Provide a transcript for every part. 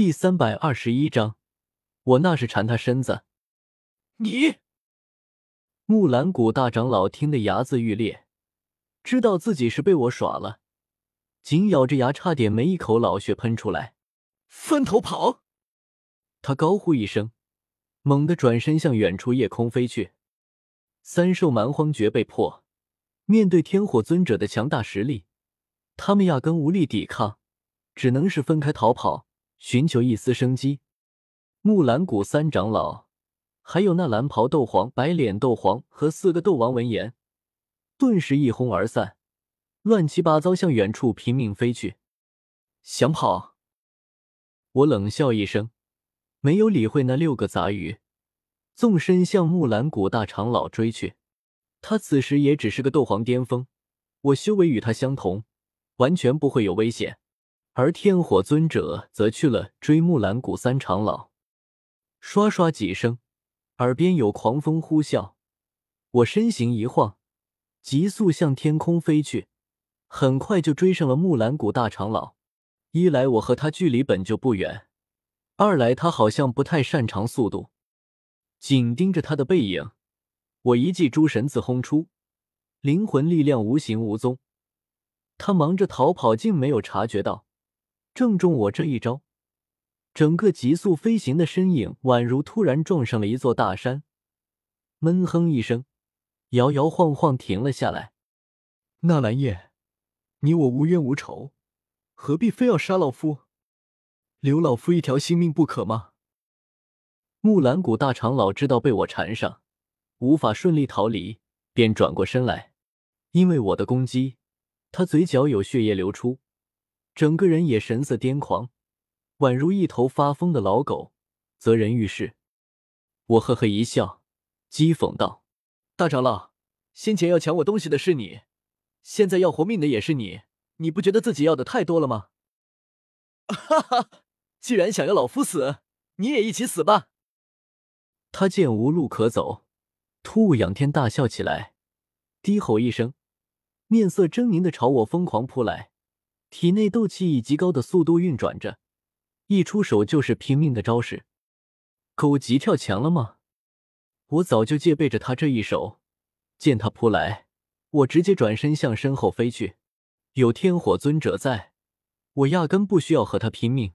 第三百二十一章，我那是缠他身子。你，木兰谷大长老听得牙眦欲裂，知道自己是被我耍了，紧咬着牙，差点没一口老血喷出来。分头跑！他高呼一声，猛地转身向远处夜空飞去。三兽蛮荒诀被破，面对天火尊者的强大实力，他们压根无力抵抗，只能是分开逃跑，寻求一丝生机。木兰谷三长老，还有那蓝袍斗皇、白脸斗皇和四个斗王闻言，顿时一哄而散，乱七八糟向远处拼命飞去。想跑？我冷笑一声，没有理会那六个杂鱼，纵身向木兰谷大长老追去。他此时也只是个斗皇巅峰，我修为与他相同，完全不会有危险。而天火尊者则去了追木兰谷三长老。刷刷几声，耳边有狂风呼啸，我身形一晃，急速向天空飞去，很快就追上了木兰谷大长老。一来我和他距离本就不远，二来他好像不太擅长速度。紧盯着他的背影，我一记诸神子轰出，灵魂力量无形无踪。他忙着逃跑，竟没有察觉到，正中我这一招，整个急速飞行的身影宛如突然撞上了一座大山，闷哼一声，摇摇晃晃停了下来。纳兰叶，你我无冤无仇。何必非要杀老夫，留老夫一条性命不可吗？木兰谷大长老知道被我缠上，无法顺利逃离，便转过身来。因为我的攻击，他嘴角有血液流出，整个人也神色癫狂，宛如一头发疯的老狗，责人欲事。我呵呵一笑，讥讽道：“大长老，先前要抢我东西的是你，现在要活命的也是你。”你不觉得自己要的太多了吗？哈哈，既然想要老夫死，你也一起死吧！他见无路可走，突兀仰天大笑起来，低吼一声，面色狰狞的朝我疯狂扑来，体内斗气以极高的速度运转着，一出手就是拼命的招式。狗急跳墙了吗？我早就戒备着他这一手，见他扑来，我直接转身向身后飞去。有天火尊者在，我压根不需要和他拼命，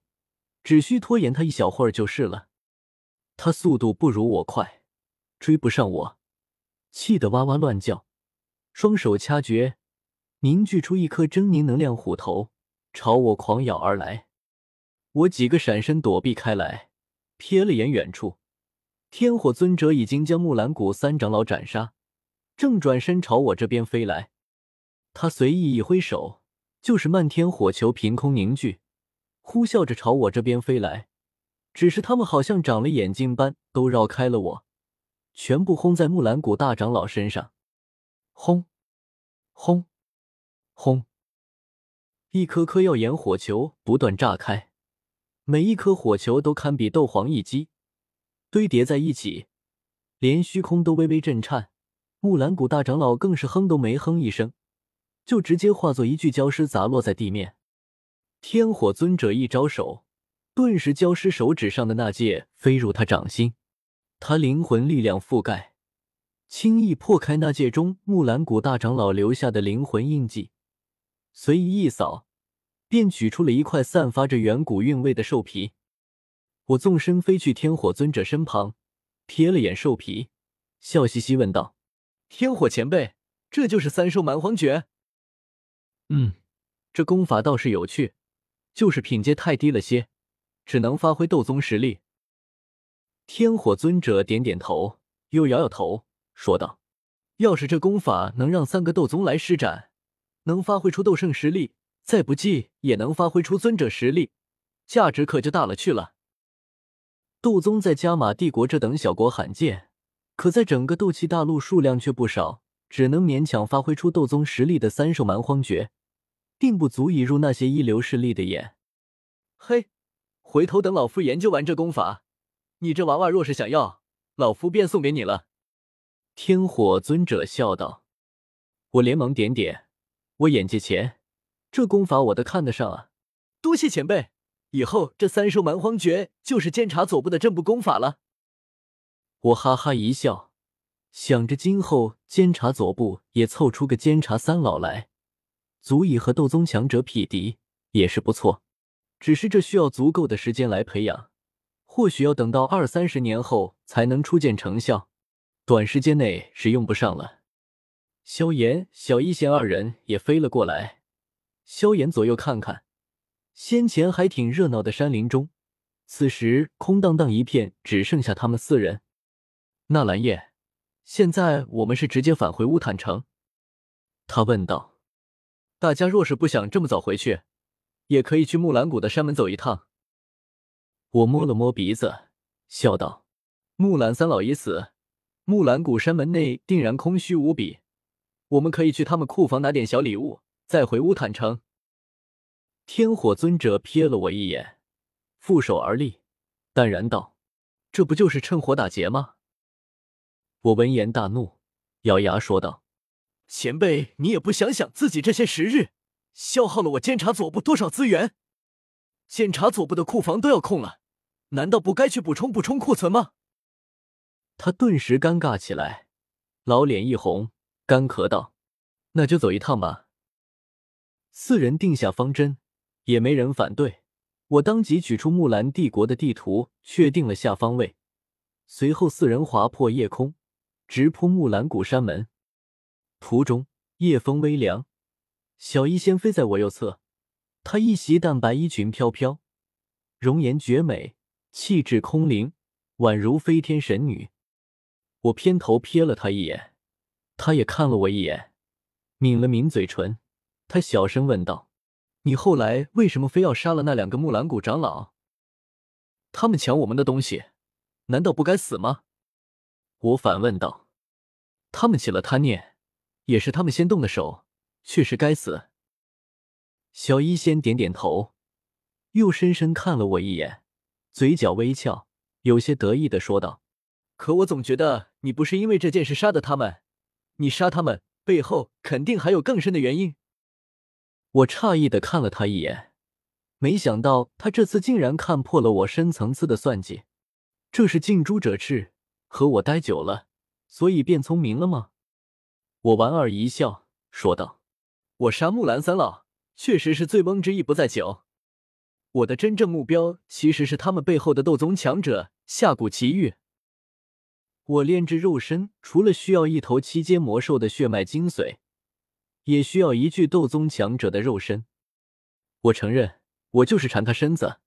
只需拖延他一小会儿就是了。他速度不如我快，追不上我，气得哇哇乱叫，双手掐诀，凝聚出一颗狰狞能量虎头，朝我狂咬而来。我几个闪身躲避开来，瞥了眼远处，天火尊者已经将木兰谷三长老斩杀，正转身朝我这边飞来。他随意一挥手，就是漫天火球凭空凝聚，呼啸着朝我这边飞来。只是他们好像长了眼睛般，都绕开了我，全部轰在木兰谷大长老身上。轰！轰！轰！一颗颗耀眼火球不断炸开，每一颗火球都堪比斗皇一击，堆叠在一起，连虚空都微微震颤。木兰谷大长老更是哼都没哼一声。就直接化作一具焦尸砸落在地面。天火尊者一招手，顿时焦尸手指上的那戒飞入他掌心，他灵魂力量覆盖，轻易破开那戒中木兰谷大长老留下的灵魂印记，随意一扫，便取出了一块散发着远古韵味的兽皮。我纵身飞去天火尊者身旁，瞥了眼兽皮，笑嘻嘻问道：“天火前辈，这就是三兽蛮荒诀？”嗯，这功法倒是有趣，就是品阶太低了些，只能发挥斗宗实力。天火尊者点点头，又摇摇头，说道：“要是这功法能让三个斗宗来施展，能发挥出斗圣实力，再不济也能发挥出尊者实力，价值可就大了去了。斗宗在加玛帝国这等小国罕见，可在整个斗气大陆数量却不少。”只能勉强发挥出斗宗实力的三兽蛮荒诀，并不足以入那些一流势力的眼。嘿，回头等老夫研究完这功法，你这娃娃若是想要，老夫便送给你了。”天火尊者笑道。我连忙点点，我眼界浅，这功法我都看得上啊。多谢前辈，以后这三收蛮荒诀就是监察左部的正部功法了。我哈哈一笑，想着今后监察左部也凑出个监察三老来，足以和斗宗强者匹敌，也是不错。只是这需要足够的时间来培养，或许要等到二三十年后才能初见成效，短时间内是用不上了。萧炎、小一仙二人也飞了过来。萧炎左右看看，先前还挺热闹的山林中，此时空荡荡一片，只剩下他们四人。纳兰叶，现在我们是直接返回乌坦城？他问道。大家若是不想这么早回去。也可以去木兰谷的山门走一趟。我摸了摸鼻子，笑道：“木兰三老已死，木兰谷山门内定然空虚无比。我们可以去他们库房拿点小礼物，再回乌坦城。”天火尊者瞥了我一眼，负手而立，淡然道：“这不就是趁火打劫吗？”我闻言大怒，咬牙说道：“前辈，你也不想想自己这些时日。”消耗了我监察左部多少资源？监察左部的库房都要空了，难道不该去补充补充库存吗？他顿时尴尬起来，老脸一红，干咳道：“那就走一趟吧。”四人定下方针，也没人反对。我当即取出木兰帝国的地图，确定了下方位。随后，四人划破夜空，直扑木兰谷山门。途中，夜风微凉。小医仙飞在我右侧，她一袭淡白衣裙飘飘，容颜绝美，气质空灵，宛如飞天神女。我偏头瞥了她一眼，他也看了我一眼，抿了抿嘴唇，他小声问道：“你后来为什么非要杀了那两个木兰谷长老？他们抢我们的东西，难道不该死吗？”我反问道：“他们起了贪念，也是他们先动的手。”确实该死。小医仙点点头，又深深看了我一眼，嘴角微翘，有些得意的说道：“可我总觉得你不是因为这件事杀的他们，你杀他们背后肯定还有更深的原因。”我诧异的看了他一眼，没想到他这次竟然看破了我深层次的算计。这是近朱者赤，和我待久了，所以变聪明了吗？我莞尔一笑，说道。我杀木兰三老，确实是醉翁之意不在酒。我的真正目标其实是他们背后的斗宗强者下古奇遇。我炼制肉身，除了需要一头七阶魔兽的血脉精髓，也需要一具斗宗强者的肉身。我承认，我就是馋他身子。